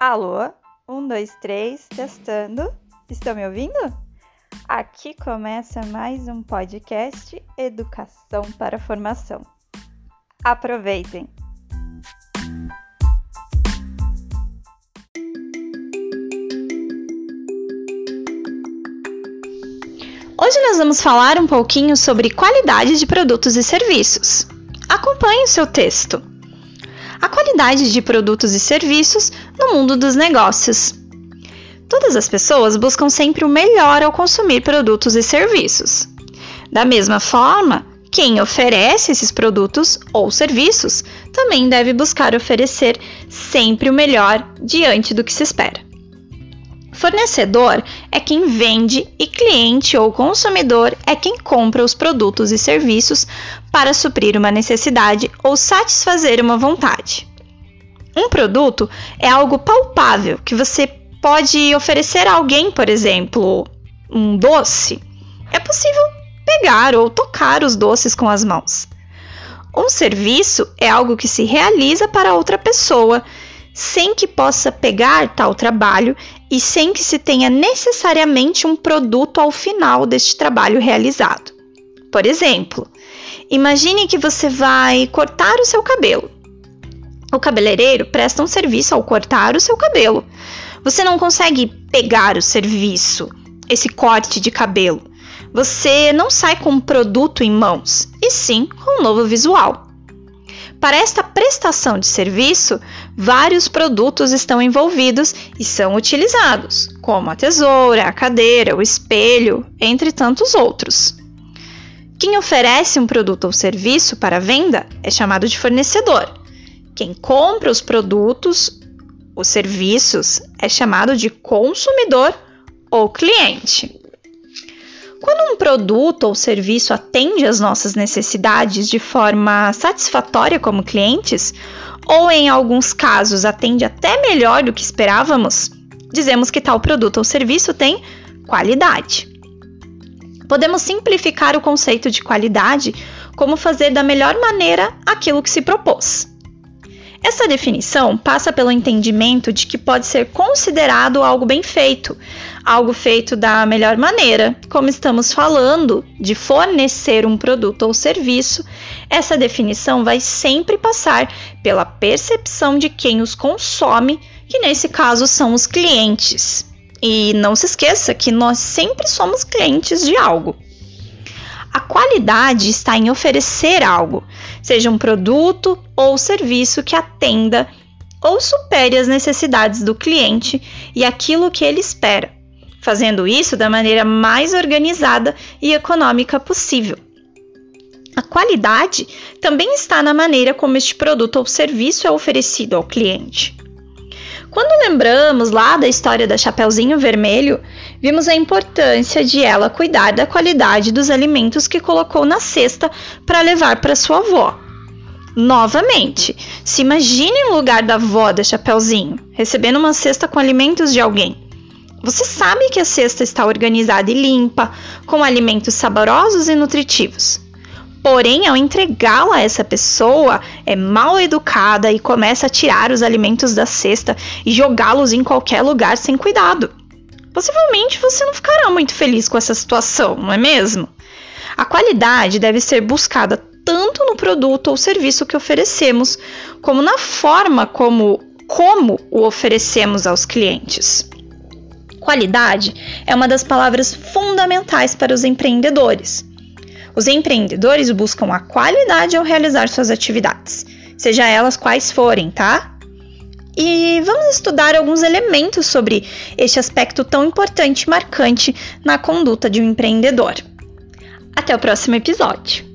Alô? Um, dois, três, testando. Estão me ouvindo? Aqui começa mais um podcast Educação para Formação. Aproveitem! Hoje nós vamos falar um pouquinho sobre qualidade de produtos e serviços. Acompanhe o seu texto. A qualidade de produtos e serviços no mundo dos negócios. Todas as pessoas buscam sempre o melhor ao consumir produtos e serviços. Da mesma forma, quem oferece esses produtos ou serviços também deve buscar oferecer sempre o melhor diante do que se espera. Fornecedor é quem vende e cliente ou consumidor é quem compra os produtos e serviços para suprir uma necessidade ou satisfazer uma vontade. Um produto é algo palpável que você pode oferecer a alguém, por exemplo, um doce. É possível pegar ou tocar os doces com as mãos. Um serviço é algo que se realiza para outra pessoa sem que possa pegar tal trabalho e sem que se tenha necessariamente um produto ao final deste trabalho realizado. Por exemplo, imagine que você vai cortar o seu cabelo. O cabeleireiro presta um serviço ao cortar o seu cabelo. Você não consegue pegar o serviço, esse corte de cabelo. Você não sai com um produto em mãos, e sim com um novo visual. Para esta prestação de serviço, vários produtos estão envolvidos e são utilizados, como a tesoura, a cadeira, o espelho, entre tantos outros. Quem oferece um produto ou serviço para venda é chamado de fornecedor. Quem compra os produtos, os serviços, é chamado de consumidor ou cliente. Quando um produto ou serviço atende às nossas necessidades de forma satisfatória como clientes, ou em alguns casos atende até melhor do que esperávamos, dizemos que tal produto ou serviço tem qualidade. Podemos simplificar o conceito de qualidade como fazer da melhor maneira aquilo que se propôs. Essa definição passa pelo entendimento de que pode ser considerado algo bem feito, algo feito da melhor maneira. Como estamos falando de fornecer um produto ou serviço, essa definição vai sempre passar pela percepção de quem os consome, que nesse caso são os clientes. E não se esqueça que nós sempre somos clientes de algo. A qualidade está em oferecer algo, seja um produto ou serviço que atenda ou supere as necessidades do cliente e aquilo que ele espera, fazendo isso da maneira mais organizada e econômica possível. A qualidade também está na maneira como este produto ou serviço é oferecido ao cliente. Quando lembramos lá da história da Chapeuzinho Vermelho, vimos a importância de ela cuidar da qualidade dos alimentos que colocou na cesta para levar para sua avó. Novamente, se imagine no lugar da avó da Chapeuzinho, recebendo uma cesta com alimentos de alguém. Você sabe que a cesta está organizada e limpa, com alimentos saborosos e nutritivos. Porém, ao entregá-la a essa pessoa, é mal educada e começa a tirar os alimentos da cesta e jogá-los em qualquer lugar sem cuidado. Possivelmente você não ficará muito feliz com essa situação, não é mesmo? A qualidade deve ser buscada tanto no produto ou serviço que oferecemos, como na forma como, como o oferecemos aos clientes. Qualidade é uma das palavras fundamentais para os empreendedores. Os empreendedores buscam a qualidade ao realizar suas atividades, seja elas quais forem, tá? E vamos estudar alguns elementos sobre este aspecto tão importante e marcante na conduta de um empreendedor. Até o próximo episódio!